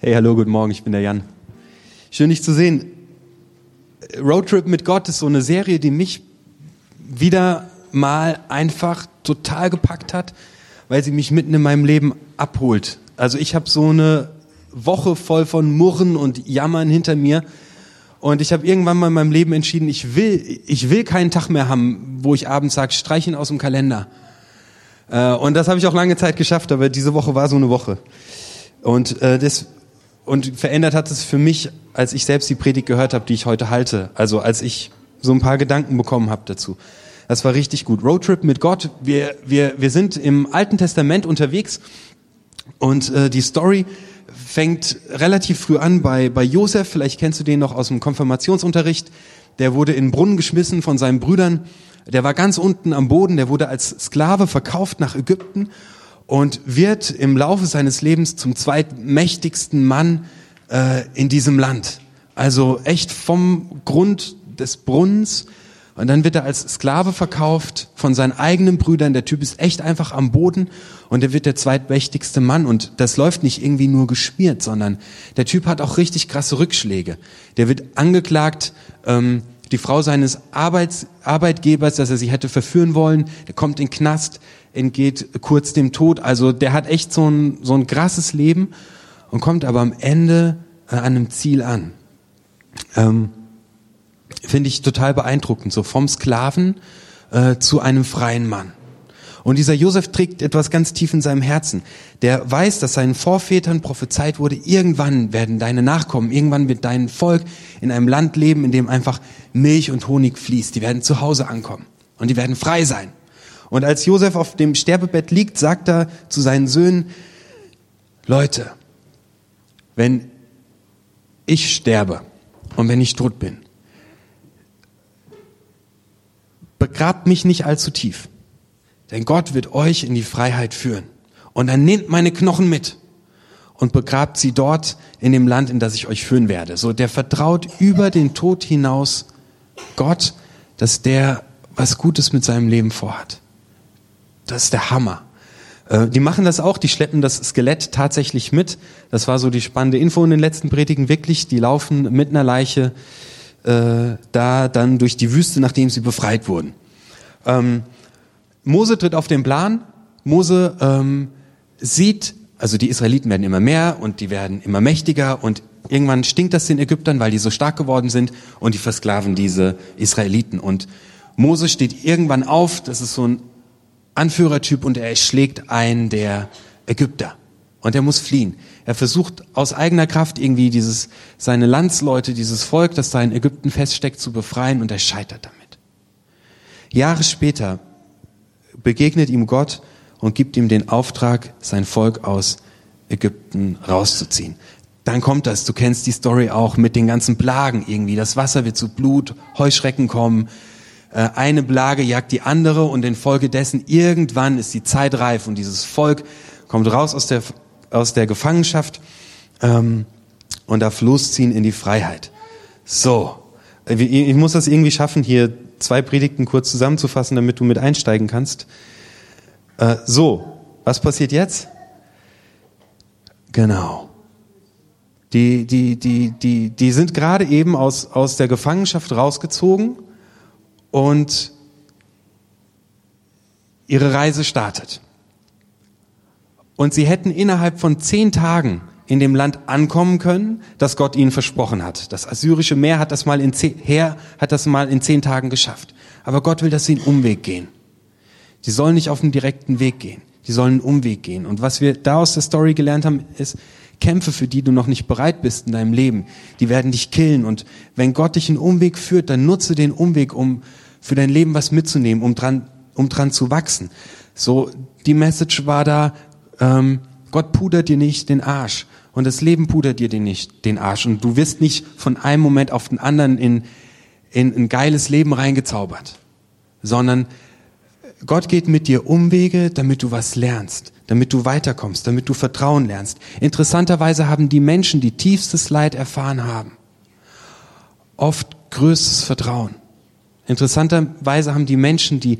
Hey, hallo, guten Morgen, ich bin der Jan. Schön, dich zu sehen. Roadtrip mit Gott ist so eine Serie, die mich wieder mal einfach total gepackt hat, weil sie mich mitten in meinem Leben abholt. Also ich habe so eine Woche voll von Murren und Jammern hinter mir und ich habe irgendwann mal in meinem Leben entschieden, ich will, ich will keinen Tag mehr haben, wo ich abends sage, streich ihn aus dem Kalender. Äh, und das habe ich auch lange Zeit geschafft, aber diese Woche war so eine Woche. Und äh, das und verändert hat es für mich, als ich selbst die Predigt gehört habe, die ich heute halte. Also als ich so ein paar Gedanken bekommen habe dazu. Das war richtig gut. Roadtrip mit Gott. Wir, wir, wir sind im Alten Testament unterwegs und äh, die Story fängt relativ früh an bei, bei Josef. Vielleicht kennst du den noch aus dem Konfirmationsunterricht. Der wurde in den Brunnen geschmissen von seinen Brüdern. Der war ganz unten am Boden. Der wurde als Sklave verkauft nach Ägypten und wird im Laufe seines Lebens zum zweitmächtigsten Mann äh, in diesem Land. Also echt vom Grund des Brunnens. Und dann wird er als Sklave verkauft von seinen eigenen Brüdern. Der Typ ist echt einfach am Boden und er wird der zweitmächtigste Mann. Und das läuft nicht irgendwie nur geschmiert, sondern der Typ hat auch richtig krasse Rückschläge. Der wird angeklagt, ähm, die Frau seines Arbeits, Arbeitgebers, dass er sie hätte verführen wollen. Der kommt in Knast entgeht kurz dem Tod. Also der hat echt so ein, so ein krasses Leben und kommt aber am Ende äh, an einem Ziel an. Ähm, Finde ich total beeindruckend, so vom Sklaven äh, zu einem freien Mann. Und dieser Josef trägt etwas ganz tief in seinem Herzen. Der weiß, dass seinen Vorvätern prophezeit wurde, irgendwann werden deine Nachkommen, irgendwann wird dein Volk in einem Land leben, in dem einfach Milch und Honig fließt. Die werden zu Hause ankommen und die werden frei sein. Und als Josef auf dem Sterbebett liegt, sagt er zu seinen Söhnen, Leute, wenn ich sterbe und wenn ich tot bin, begrabt mich nicht allzu tief, denn Gott wird euch in die Freiheit führen. Und dann nehmt meine Knochen mit und begrabt sie dort in dem Land, in das ich euch führen werde. So, der vertraut über den Tod hinaus Gott, dass der was Gutes mit seinem Leben vorhat. Das ist der Hammer. Äh, die machen das auch, die schleppen das Skelett tatsächlich mit. Das war so die spannende Info in den letzten Predigen. Wirklich, die laufen mit einer Leiche äh, da dann durch die Wüste, nachdem sie befreit wurden. Ähm, Mose tritt auf den Plan. Mose ähm, sieht, also die Israeliten werden immer mehr und die werden immer mächtiger und irgendwann stinkt das den Ägyptern, weil die so stark geworden sind und die versklaven diese Israeliten. Und Mose steht irgendwann auf, das ist so ein Anführertyp und er schlägt einen der Ägypter. Und er muss fliehen. Er versucht aus eigener Kraft irgendwie dieses, seine Landsleute, dieses Volk, das da in Ägypten feststeckt, zu befreien und er scheitert damit. Jahre später begegnet ihm Gott und gibt ihm den Auftrag, sein Volk aus Ägypten rauszuziehen. Dann kommt das, du kennst die Story auch mit den ganzen Plagen irgendwie. Das Wasser wird zu Blut, Heuschrecken kommen, eine Plage jagt die andere und infolgedessen irgendwann ist die Zeit reif und dieses Volk kommt raus aus der, aus der Gefangenschaft ähm, und darf losziehen in die Freiheit. So, äh, ich muss das irgendwie schaffen, hier zwei Predigten kurz zusammenzufassen, damit du mit einsteigen kannst. Äh, so, was passiert jetzt? Genau. Die, die, die, die, die sind gerade eben aus, aus der Gefangenschaft rausgezogen und ihre Reise startet. Und sie hätten innerhalb von zehn Tagen in dem Land ankommen können, das Gott ihnen versprochen hat. Das assyrische Meer hat das mal in zehn, Heer hat das mal in zehn Tagen geschafft. Aber Gott will, dass sie einen Umweg gehen. Die sollen nicht auf den direkten Weg gehen. Die sollen einen Umweg gehen. Und was wir da aus der Story gelernt haben, ist, Kämpfe, für die du noch nicht bereit bist in deinem Leben, die werden dich killen. Und wenn Gott dich einen Umweg führt, dann nutze den Umweg, um für dein Leben was mitzunehmen, um dran, um dran zu wachsen. So, die Message war da, ähm, Gott pudert dir nicht den Arsch. Und das Leben pudert dir den nicht, den Arsch. Und du wirst nicht von einem Moment auf den anderen in, in ein geiles Leben reingezaubert. Sondern Gott geht mit dir Umwege, damit du was lernst damit du weiterkommst, damit du Vertrauen lernst. Interessanterweise haben die Menschen, die tiefstes Leid erfahren haben, oft größtes Vertrauen. Interessanterweise haben die Menschen, die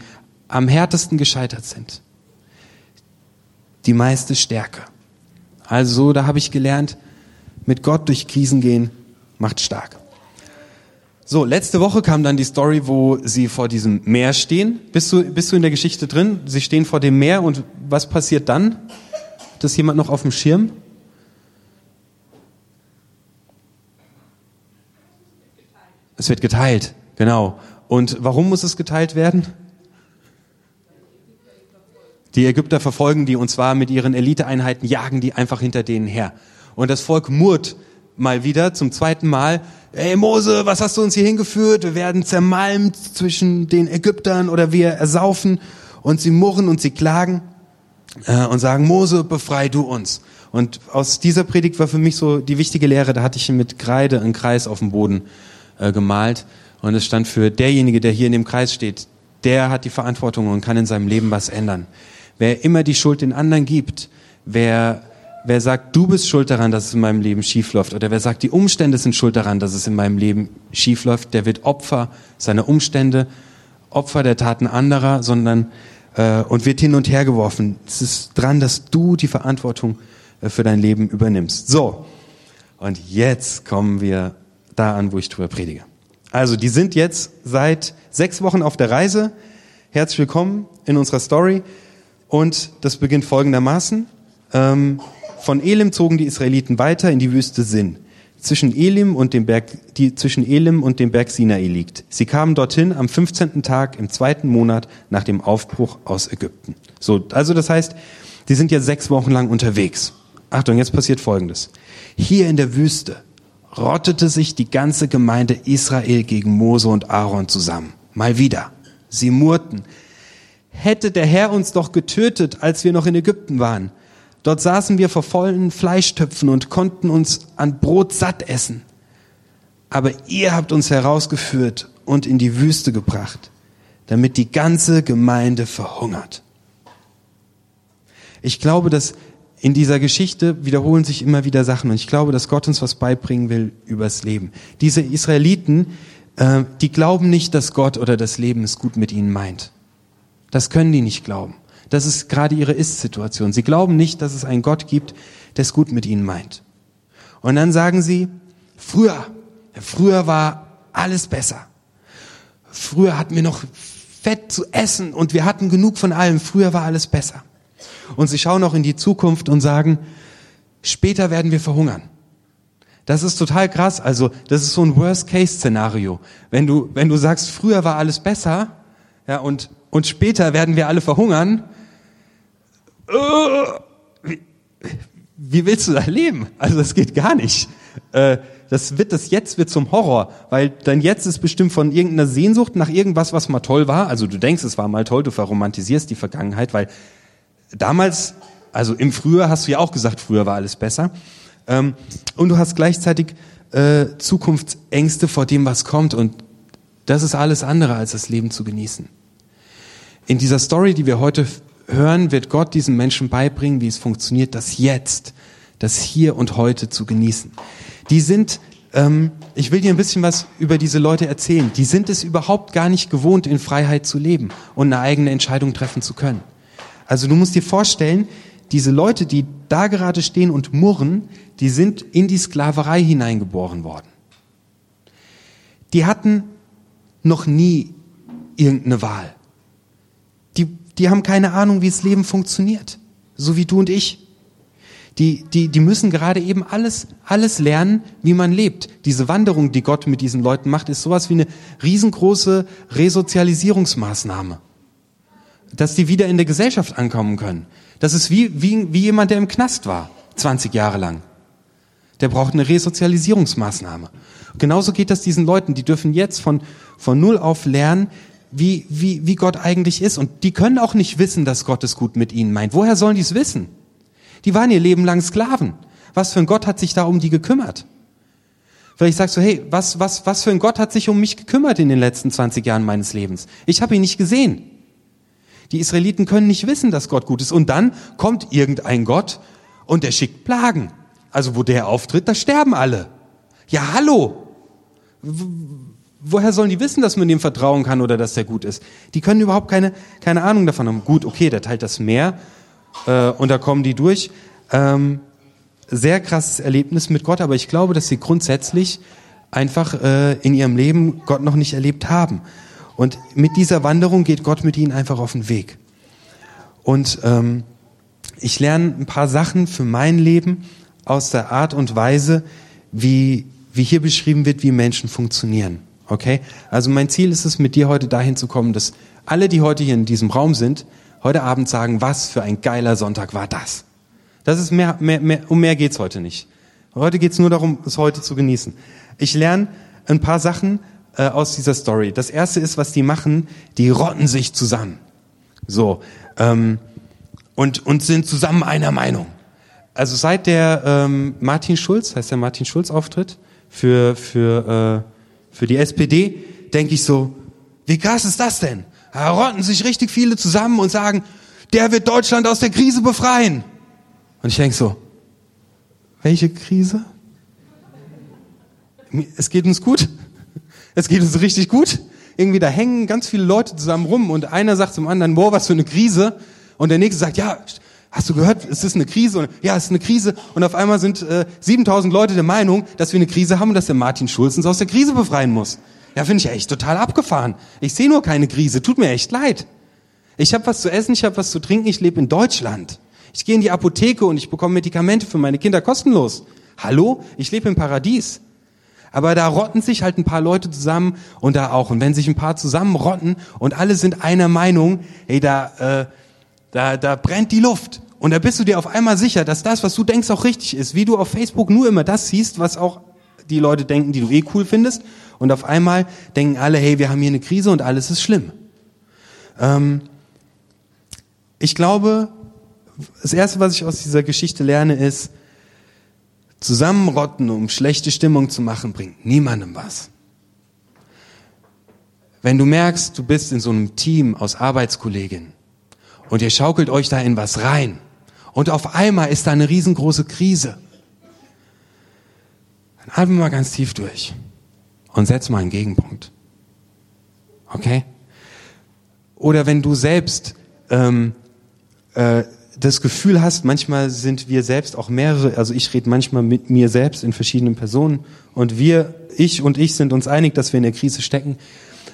am härtesten gescheitert sind, die meiste Stärke. Also da habe ich gelernt, mit Gott durch Krisen gehen macht stark. So, letzte Woche kam dann die Story, wo sie vor diesem Meer stehen. Bist du, bist du in der Geschichte drin? Sie stehen vor dem Meer und was passiert dann? Hat das jemand noch auf dem Schirm? Es wird geteilt, genau. Und warum muss es geteilt werden? Die Ägypter verfolgen die und zwar mit ihren Eliteeinheiten, jagen die einfach hinter denen her. Und das Volk murrt mal wieder zum zweiten Mal, ey Mose, was hast du uns hier hingeführt? Wir werden zermalmt zwischen den Ägyptern oder wir ersaufen und sie murren und sie klagen äh, und sagen, Mose, befrei du uns. Und aus dieser Predigt war für mich so die wichtige Lehre, da hatte ich mit Kreide einen Kreis auf dem Boden äh, gemalt und es stand für derjenige, der hier in dem Kreis steht, der hat die Verantwortung und kann in seinem Leben was ändern. Wer immer die Schuld den anderen gibt, wer wer sagt, du bist schuld daran, dass es in meinem Leben schief läuft, oder wer sagt, die Umstände sind schuld daran, dass es in meinem Leben schief läuft, der wird Opfer seiner Umstände, Opfer der Taten anderer, sondern äh, und wird hin und her geworfen. Es ist dran, dass du die Verantwortung äh, für dein Leben übernimmst. So, und jetzt kommen wir da an, wo ich drüber predige. Also, die sind jetzt seit sechs Wochen auf der Reise. Herzlich willkommen in unserer Story. Und das beginnt folgendermaßen. Ähm, von Elim zogen die Israeliten weiter in die Wüste Sin, zwischen Elim und dem Berg, die zwischen Elim und dem Berg Sinai liegt. Sie kamen dorthin am 15. Tag im zweiten Monat nach dem Aufbruch aus Ägypten. So, also das heißt, die sind jetzt sechs Wochen lang unterwegs. Achtung, jetzt passiert Folgendes. Hier in der Wüste rottete sich die ganze Gemeinde Israel gegen Mose und Aaron zusammen. Mal wieder. Sie murrten. Hätte der Herr uns doch getötet, als wir noch in Ägypten waren. Dort saßen wir vor vollen Fleischtöpfen und konnten uns an Brot satt essen. Aber ihr habt uns herausgeführt und in die Wüste gebracht, damit die ganze Gemeinde verhungert. Ich glaube, dass in dieser Geschichte wiederholen sich immer wieder Sachen und ich glaube, dass Gott uns was beibringen will übers Leben. Diese Israeliten, äh, die glauben nicht, dass Gott oder das Leben es gut mit ihnen meint. Das können die nicht glauben. Das ist gerade ihre Ist-Situation. Sie glauben nicht, dass es einen Gott gibt, der es gut mit ihnen meint. Und dann sagen sie, früher, früher war alles besser. Früher hatten wir noch Fett zu essen und wir hatten genug von allem. Früher war alles besser. Und sie schauen auch in die Zukunft und sagen, später werden wir verhungern. Das ist total krass. Also, das ist so ein Worst-Case-Szenario. Wenn du, wenn du sagst, früher war alles besser, ja, und, und später werden wir alle verhungern, wie, wie willst du da leben? Also das geht gar nicht. Äh, das wird das jetzt wird zum Horror, weil dein Jetzt ist bestimmt von irgendeiner Sehnsucht nach irgendwas, was mal toll war. Also du denkst, es war mal toll, du verromantisierst die Vergangenheit, weil damals, also im Frühjahr hast du ja auch gesagt, früher war alles besser. Ähm, und du hast gleichzeitig äh, Zukunftsängste vor dem, was kommt. Und das ist alles andere, als das Leben zu genießen. In dieser Story, die wir heute hören, wird Gott diesen Menschen beibringen, wie es funktioniert, das Jetzt, das Hier und Heute zu genießen. Die sind, ähm, ich will dir ein bisschen was über diese Leute erzählen. Die sind es überhaupt gar nicht gewohnt, in Freiheit zu leben und eine eigene Entscheidung treffen zu können. Also du musst dir vorstellen, diese Leute, die da gerade stehen und murren, die sind in die Sklaverei hineingeboren worden. Die hatten noch nie irgendeine Wahl die haben keine Ahnung, wie das Leben funktioniert. So wie du und ich. Die, die, die müssen gerade eben alles, alles lernen, wie man lebt. Diese Wanderung, die Gott mit diesen Leuten macht, ist sowas wie eine riesengroße Resozialisierungsmaßnahme. Dass die wieder in der Gesellschaft ankommen können. Das ist wie, wie, wie jemand, der im Knast war, 20 Jahre lang. Der braucht eine Resozialisierungsmaßnahme. Genauso geht das diesen Leuten. Die dürfen jetzt von, von Null auf lernen, wie, wie, wie Gott eigentlich ist. Und die können auch nicht wissen, dass Gott es gut mit ihnen meint. Woher sollen die es wissen? Die waren ihr Leben lang Sklaven. Was für ein Gott hat sich da um die gekümmert? Vielleicht sagst du, hey, was, was, was für ein Gott hat sich um mich gekümmert in den letzten 20 Jahren meines Lebens? Ich habe ihn nicht gesehen. Die Israeliten können nicht wissen, dass Gott gut ist. Und dann kommt irgendein Gott und der schickt Plagen. Also wo der auftritt, da sterben alle. Ja, hallo woher sollen die wissen, dass man dem vertrauen kann oder dass der gut ist? Die können überhaupt keine, keine Ahnung davon haben. Gut, okay, der teilt das Meer äh, und da kommen die durch. Ähm, sehr krasses Erlebnis mit Gott, aber ich glaube, dass sie grundsätzlich einfach äh, in ihrem Leben Gott noch nicht erlebt haben. Und mit dieser Wanderung geht Gott mit ihnen einfach auf den Weg. Und ähm, ich lerne ein paar Sachen für mein Leben aus der Art und Weise, wie, wie hier beschrieben wird, wie Menschen funktionieren. Okay? Also mein Ziel ist es, mit dir heute dahin zu kommen, dass alle, die heute hier in diesem Raum sind, heute Abend sagen, was für ein geiler Sonntag war das. Das ist mehr, mehr, mehr um mehr geht's heute nicht. Heute geht's nur darum, es heute zu genießen. Ich lerne ein paar Sachen äh, aus dieser Story. Das erste ist, was die machen, die rotten sich zusammen. So. Ähm, und, und sind zusammen einer Meinung. Also seit der ähm, Martin Schulz, heißt der Martin Schulz Auftritt für, für, äh, für die SPD, denke ich so, wie krass ist das denn? Da rotten sich richtig viele zusammen und sagen, der wird Deutschland aus der Krise befreien. Und ich denke so, welche Krise? Es geht uns gut. Es geht uns richtig gut. Irgendwie da hängen ganz viele Leute zusammen rum und einer sagt zum anderen, boah, was für eine Krise. Und der nächste sagt, ja, hast du gehört, es ist eine Krise? Und, ja, es ist eine Krise. Und auf einmal sind äh, 7000 Leute der Meinung, dass wir eine Krise haben und dass der Martin Schulz uns aus der Krise befreien muss. Ja, finde ich echt total abgefahren. Ich sehe nur keine Krise. Tut mir echt leid. Ich habe was zu essen, ich habe was zu trinken, ich lebe in Deutschland. Ich gehe in die Apotheke und ich bekomme Medikamente für meine Kinder kostenlos. Hallo? Ich lebe im Paradies. Aber da rotten sich halt ein paar Leute zusammen und da auch. Und wenn sich ein paar zusammen rotten und alle sind einer Meinung, hey, da, äh, da, da brennt die Luft. Und da bist du dir auf einmal sicher, dass das, was du denkst, auch richtig ist. Wie du auf Facebook nur immer das siehst, was auch die Leute denken, die du eh cool findest. Und auf einmal denken alle, hey, wir haben hier eine Krise und alles ist schlimm. Ähm, ich glaube, das Erste, was ich aus dieser Geschichte lerne, ist, zusammenrotten, um schlechte Stimmung zu machen, bringt niemandem was. Wenn du merkst, du bist in so einem Team aus Arbeitskolleginnen und ihr schaukelt euch da in was rein und auf einmal ist da eine riesengroße Krise, dann atme mal ganz tief durch und setz mal einen Gegenpunkt. Okay? Oder wenn du selbst ähm, äh, das Gefühl hast, manchmal sind wir selbst auch mehrere, also ich rede manchmal mit mir selbst in verschiedenen Personen und wir, ich und ich sind uns einig, dass wir in der Krise stecken,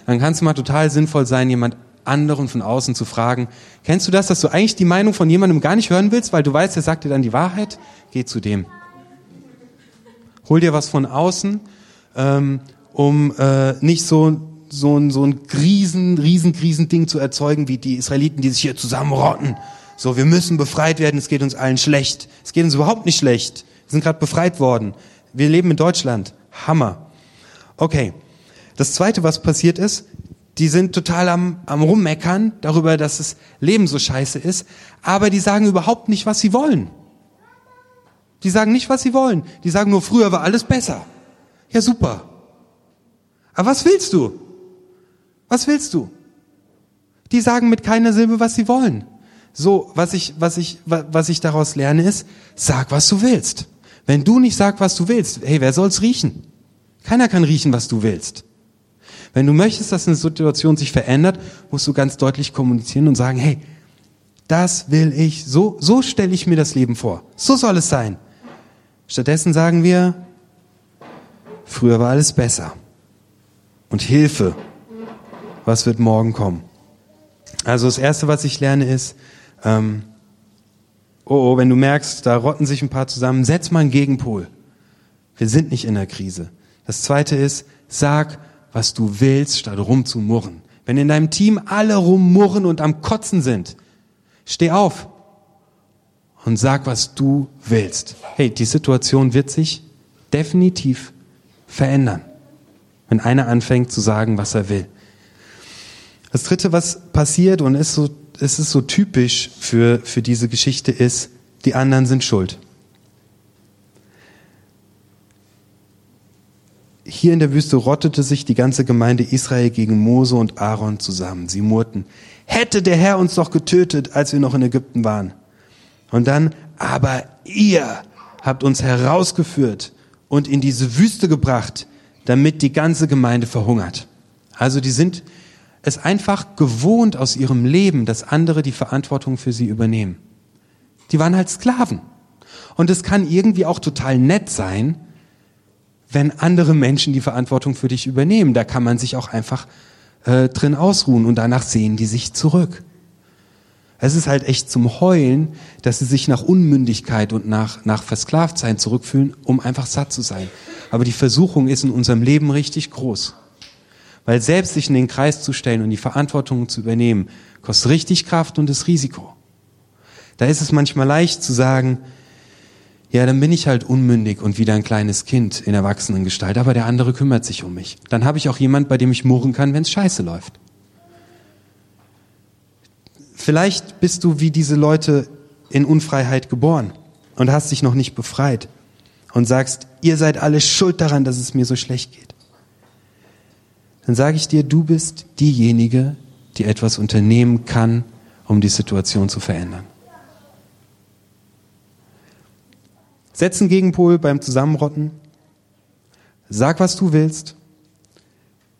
dann kann es mal total sinnvoll sein, jemand anderen von außen zu fragen, kennst du das, dass du eigentlich die Meinung von jemandem gar nicht hören willst, weil du weißt, er sagt dir dann die Wahrheit? Geh zu dem. Hol dir was von außen, ähm, um äh, nicht so so ein, so ein riesen, riesen, riesen Ding zu erzeugen, wie die Israeliten, die sich hier zusammenrotten so, wir müssen befreit werden, es geht uns allen schlecht. Es geht uns überhaupt nicht schlecht. Wir sind gerade befreit worden. Wir leben in Deutschland. Hammer. Okay. Das zweite, was passiert ist, die sind total am, am Rummeckern darüber, dass das Leben so scheiße ist, aber die sagen überhaupt nicht, was sie wollen. Die sagen nicht, was sie wollen. Die sagen nur, früher war alles besser. Ja, super. Aber was willst du? Was willst du? Die sagen mit keiner Silbe, was sie wollen. So, was ich, was ich, was ich daraus lerne ist, sag, was du willst. Wenn du nicht sagst, was du willst, hey, wer soll's riechen? Keiner kann riechen, was du willst. Wenn du möchtest, dass eine Situation sich verändert, musst du ganz deutlich kommunizieren und sagen, hey, das will ich, so, so stelle ich mir das Leben vor. So soll es sein. Stattdessen sagen wir, früher war alles besser. Und Hilfe, was wird morgen kommen? Also das Erste, was ich lerne, ist, ähm, oh, oh, wenn du merkst, da rotten sich ein paar zusammen, setz mal einen Gegenpol. Wir sind nicht in der Krise. Das zweite ist, sag, was du willst, statt rumzumurren. Wenn in deinem Team alle rummurren und am Kotzen sind, steh auf und sag, was du willst. Hey, die Situation wird sich definitiv verändern, wenn einer anfängt zu sagen, was er will. Das dritte, was passiert und ist so es ist so typisch für, für diese Geschichte ist, die anderen sind schuld. Hier in der Wüste rottete sich die ganze Gemeinde Israel gegen Mose und Aaron zusammen. Sie murrten, hätte der Herr uns doch getötet, als wir noch in Ägypten waren. Und dann, aber ihr habt uns herausgeführt und in diese Wüste gebracht, damit die ganze Gemeinde verhungert. Also die sind es einfach gewohnt aus ihrem Leben, dass andere die Verantwortung für sie übernehmen. Die waren halt Sklaven. Und es kann irgendwie auch total nett sein, wenn andere Menschen die Verantwortung für dich übernehmen. Da kann man sich auch einfach äh, drin ausruhen und danach sehen die sich zurück. Es ist halt echt zum Heulen, dass sie sich nach Unmündigkeit und nach, nach Versklavtsein zurückfühlen, um einfach satt zu sein. Aber die Versuchung ist in unserem Leben richtig groß. Weil selbst sich in den Kreis zu stellen und die Verantwortung zu übernehmen, kostet richtig Kraft und das Risiko. Da ist es manchmal leicht zu sagen, ja, dann bin ich halt unmündig und wieder ein kleines Kind in Erwachsenengestalt, aber der andere kümmert sich um mich. Dann habe ich auch jemand, bei dem ich murren kann, wenn es scheiße läuft. Vielleicht bist du wie diese Leute in Unfreiheit geboren und hast dich noch nicht befreit und sagst, ihr seid alle schuld daran, dass es mir so schlecht geht. Dann sage ich dir, du bist diejenige, die etwas unternehmen kann, um die Situation zu verändern. Setz einen Gegenpol beim Zusammenrotten. Sag, was du willst.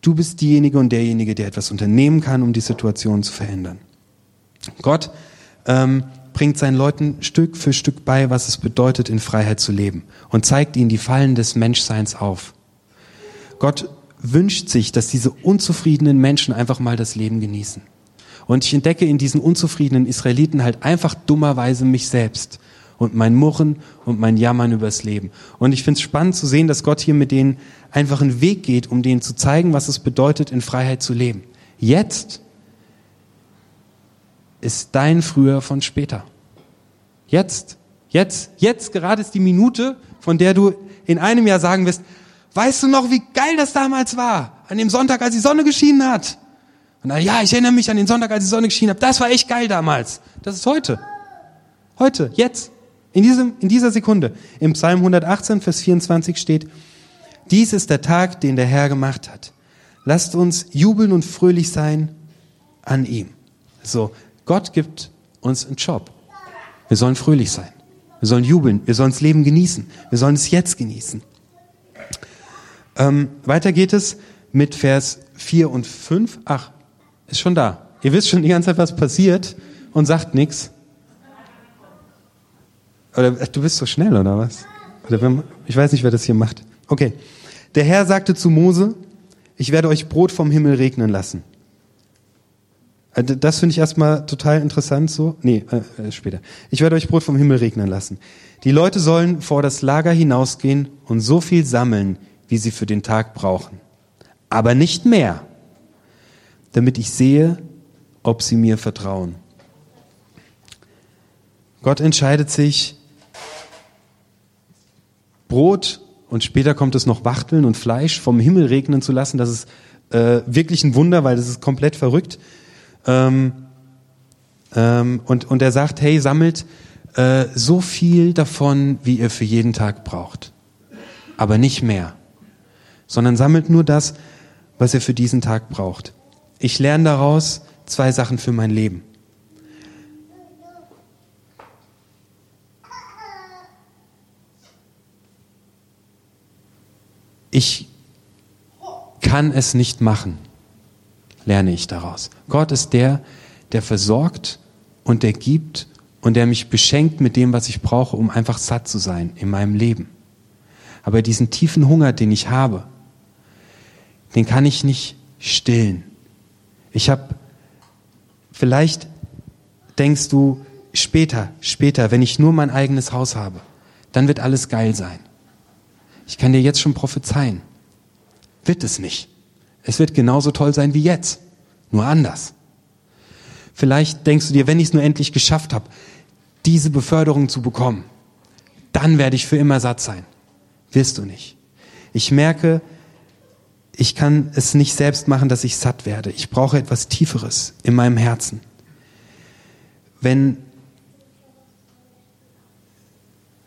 Du bist diejenige und derjenige, der etwas unternehmen kann, um die Situation zu verändern. Gott ähm, bringt seinen Leuten Stück für Stück bei, was es bedeutet, in Freiheit zu leben und zeigt ihnen die Fallen des Menschseins auf. Gott wünscht sich, dass diese unzufriedenen Menschen einfach mal das Leben genießen. Und ich entdecke in diesen unzufriedenen Israeliten halt einfach dummerweise mich selbst und mein Murren und mein Jammern übers Leben. Und ich finde es spannend zu sehen, dass Gott hier mit denen einfach einen Weg geht, um denen zu zeigen, was es bedeutet, in Freiheit zu leben. Jetzt ist dein Früher von später. Jetzt, jetzt, jetzt gerade ist die Minute, von der du in einem Jahr sagen wirst, weißt du noch, wie geil das damals war? An dem Sonntag, als die Sonne geschienen hat. Und dann, ja, ich erinnere mich an den Sonntag, als die Sonne geschienen hat. Das war echt geil damals. Das ist heute. Heute, jetzt. In, diesem, in dieser Sekunde. Im Psalm 118, Vers 24 steht, dies ist der Tag, den der Herr gemacht hat. Lasst uns jubeln und fröhlich sein an ihm. So, Gott gibt uns einen Job. Wir sollen fröhlich sein. Wir sollen jubeln. Wir sollen das Leben genießen. Wir sollen es jetzt genießen. Ähm, weiter geht es mit Vers 4 und 5. Ach, ist schon da. Ihr wisst schon die ganze Zeit, was passiert und sagt nichts. Oder du bist so schnell, oder was? Oder ich weiß nicht, wer das hier macht. Okay. Der Herr sagte zu Mose, ich werde euch Brot vom Himmel regnen lassen. Äh, das finde ich erstmal total interessant so. Nee, äh, äh, später. Ich werde euch Brot vom Himmel regnen lassen. Die Leute sollen vor das Lager hinausgehen und so viel sammeln, wie sie für den Tag brauchen. Aber nicht mehr, damit ich sehe, ob sie mir vertrauen. Gott entscheidet sich, Brot und später kommt es noch Wachteln und Fleisch vom Himmel regnen zu lassen. Das ist äh, wirklich ein Wunder, weil das ist komplett verrückt. Ähm, ähm, und, und er sagt, hey, sammelt äh, so viel davon, wie ihr für jeden Tag braucht. Aber nicht mehr. Sondern sammelt nur das, was ihr für diesen Tag braucht. Ich lerne daraus zwei Sachen für mein Leben. Ich kann es nicht machen, lerne ich daraus. Gott ist der, der versorgt und der gibt und der mich beschenkt mit dem, was ich brauche, um einfach satt zu sein in meinem Leben. Aber diesen tiefen Hunger, den ich habe, den kann ich nicht stillen. Ich habe, vielleicht denkst du, später, später, wenn ich nur mein eigenes Haus habe, dann wird alles geil sein. Ich kann dir jetzt schon prophezeien. Wird es nicht. Es wird genauso toll sein wie jetzt. Nur anders. Vielleicht denkst du dir, wenn ich es nur endlich geschafft habe, diese Beförderung zu bekommen, dann werde ich für immer satt sein. Wirst du nicht. Ich merke, ich kann es nicht selbst machen, dass ich satt werde. Ich brauche etwas Tieferes in meinem Herzen. Wenn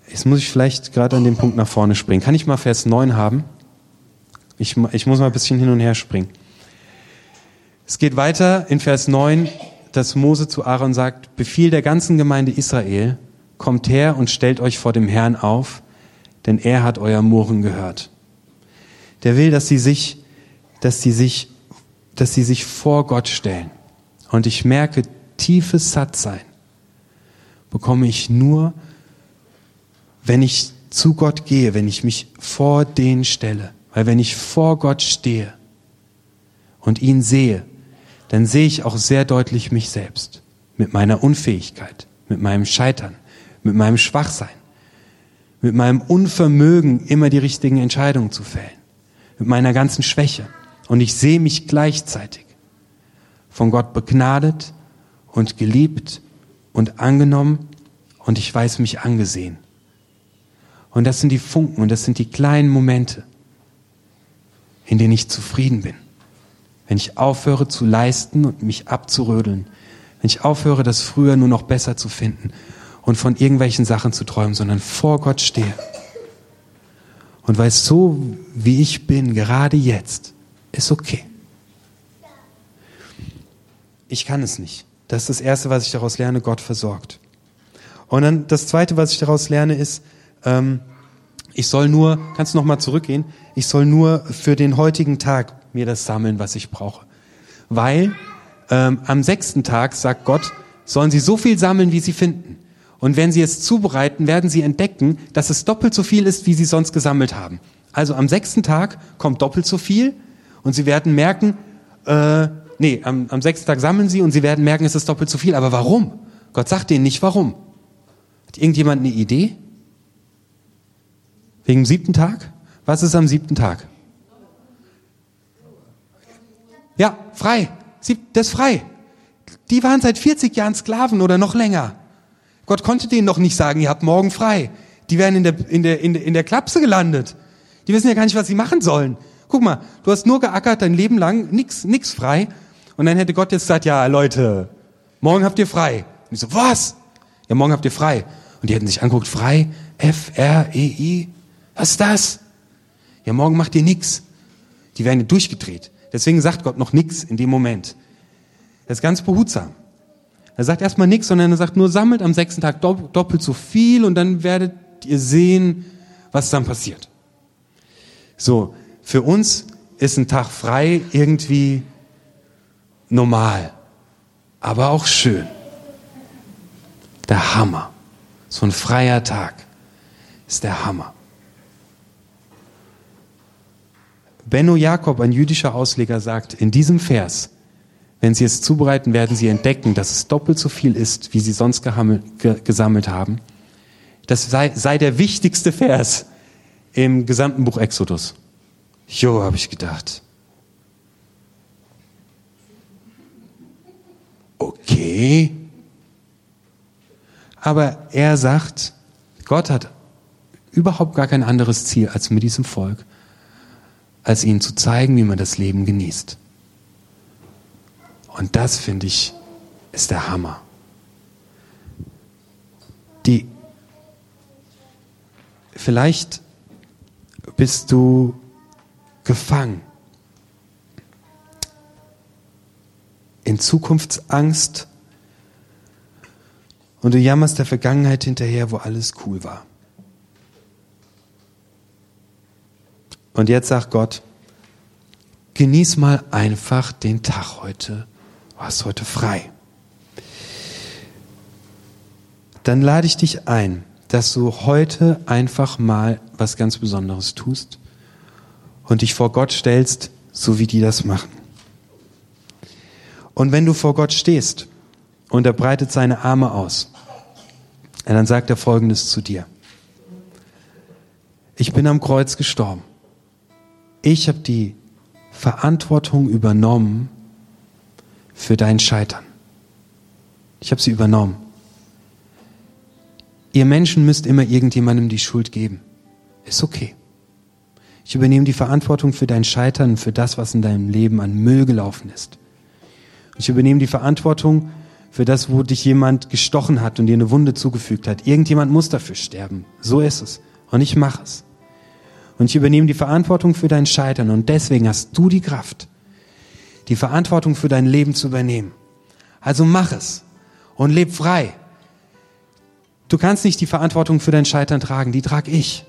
Jetzt muss ich vielleicht gerade an den Punkt nach vorne springen. Kann ich mal Vers 9 haben? Ich, ich muss mal ein bisschen hin und her springen. Es geht weiter in Vers 9, dass Mose zu Aaron sagt, Befiehl der ganzen Gemeinde Israel, kommt her und stellt euch vor dem Herrn auf, denn er hat euer Murren gehört. Der will, dass sie sich, dass sie sich, dass sie sich vor Gott stellen. Und ich merke, tiefes Sattsein bekomme ich nur, wenn ich zu Gott gehe, wenn ich mich vor den stelle, weil wenn ich vor Gott stehe und ihn sehe, dann sehe ich auch sehr deutlich mich selbst mit meiner Unfähigkeit, mit meinem Scheitern, mit meinem Schwachsein, mit meinem Unvermögen, immer die richtigen Entscheidungen zu fällen, mit meiner ganzen Schwäche. Und ich sehe mich gleichzeitig von Gott begnadet und geliebt und angenommen und ich weiß mich angesehen. Und das sind die Funken und das sind die kleinen Momente, in denen ich zufrieden bin. Wenn ich aufhöre zu leisten und mich abzurödeln. Wenn ich aufhöre, das früher nur noch besser zu finden und von irgendwelchen Sachen zu träumen, sondern vor Gott stehe. Und weiß, so wie ich bin, gerade jetzt, ist okay. Ich kann es nicht. Das ist das Erste, was ich daraus lerne, Gott versorgt. Und dann das Zweite, was ich daraus lerne, ist, ähm, ich soll nur, kannst du nochmal zurückgehen, ich soll nur für den heutigen Tag mir das sammeln, was ich brauche. Weil ähm, am sechsten Tag, sagt Gott, sollen sie so viel sammeln, wie sie finden. Und wenn sie es zubereiten, werden sie entdecken, dass es doppelt so viel ist, wie sie sonst gesammelt haben. Also am sechsten Tag kommt doppelt so viel und sie werden merken, äh, nee, am, am sechsten Tag sammeln sie und sie werden merken, es ist doppelt so viel. Aber warum? Gott sagt ihnen nicht warum. Hat irgendjemand eine Idee? Wegen dem siebten Tag? Was ist am siebten Tag? Ja, frei. Das ist frei. Die waren seit 40 Jahren Sklaven oder noch länger. Gott konnte denen doch nicht sagen, ihr habt morgen frei. Die wären in der, in der, in der, in der Klapse gelandet. Die wissen ja gar nicht, was sie machen sollen. Guck mal, du hast nur geackert dein Leben lang, nix, nix frei. Und dann hätte Gott jetzt gesagt, ja, Leute, morgen habt ihr frei. Und ich so, was? Ja, morgen habt ihr frei. Und die hätten sich anguckt, frei, F-R-E-I, was ist das? Ja, morgen macht ihr nix. Die werden durchgedreht. Deswegen sagt Gott noch nichts in dem Moment. Das ist ganz behutsam. Er sagt erstmal nichts, sondern er sagt nur, sammelt am sechsten Tag doppelt so viel und dann werdet ihr sehen, was dann passiert. So, für uns ist ein Tag frei irgendwie normal, aber auch schön. Der Hammer. So ein freier Tag ist der Hammer. Benno Jakob, ein jüdischer Ausleger, sagt in diesem Vers, wenn sie es zubereiten, werden sie entdecken, dass es doppelt so viel ist, wie sie sonst gesammelt haben. Das sei, sei der wichtigste Vers im gesamten Buch Exodus. Jo, habe ich gedacht. Okay. Aber er sagt, Gott hat überhaupt gar kein anderes Ziel, als mit diesem Volk als ihnen zu zeigen, wie man das Leben genießt. Und das, finde ich, ist der Hammer. Die, vielleicht bist du gefangen in Zukunftsangst und du jammerst der Vergangenheit hinterher, wo alles cool war. Und jetzt sagt Gott, genieß mal einfach den Tag heute. Du hast heute frei. Dann lade ich dich ein, dass du heute einfach mal was ganz Besonderes tust und dich vor Gott stellst, so wie die das machen. Und wenn du vor Gott stehst und er breitet seine Arme aus, dann sagt er Folgendes zu dir. Ich bin am Kreuz gestorben ich habe die Verantwortung übernommen für dein Scheitern. Ich habe sie übernommen. Ihr Menschen müsst immer irgendjemandem die Schuld geben. Ist okay. Ich übernehme die Verantwortung für dein Scheitern, für das, was in deinem Leben an Müll gelaufen ist. Ich übernehme die Verantwortung für das, wo dich jemand gestochen hat und dir eine Wunde zugefügt hat. Irgendjemand muss dafür sterben. So ist es. Und ich mache es. Und ich übernehme die Verantwortung für dein Scheitern. Und deswegen hast du die Kraft, die Verantwortung für dein Leben zu übernehmen. Also mach es und leb frei. Du kannst nicht die Verantwortung für dein Scheitern tragen, die trage ich.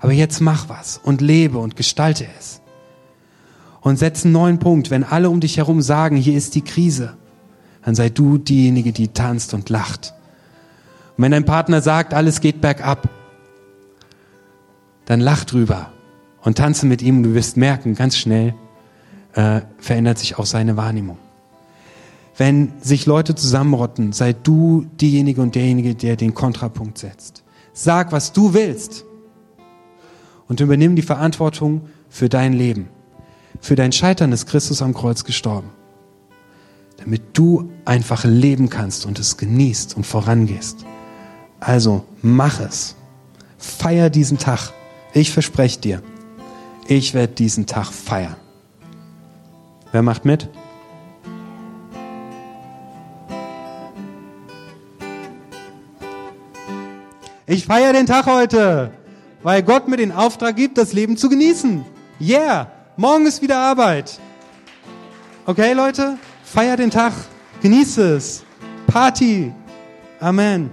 Aber jetzt mach was und lebe und gestalte es. Und setz einen neuen Punkt. Wenn alle um dich herum sagen, hier ist die Krise, dann sei du diejenige, die tanzt und lacht. Und wenn dein Partner sagt, alles geht bergab, dann lach drüber und tanze mit ihm. Du wirst merken, ganz schnell äh, verändert sich auch seine Wahrnehmung. Wenn sich Leute zusammenrotten, sei du diejenige und derjenige, der den Kontrapunkt setzt. Sag, was du willst und übernimm die Verantwortung für dein Leben. Für dein Scheitern ist Christus am Kreuz gestorben, damit du einfach leben kannst und es genießt und vorangehst. Also mach es. Feier diesen Tag. Ich verspreche dir, ich werde diesen Tag feiern. Wer macht mit? Ich feiere den Tag heute, weil Gott mir den Auftrag gibt, das Leben zu genießen. Yeah, morgen ist wieder Arbeit. Okay, Leute, feier den Tag, genieße es. Party. Amen.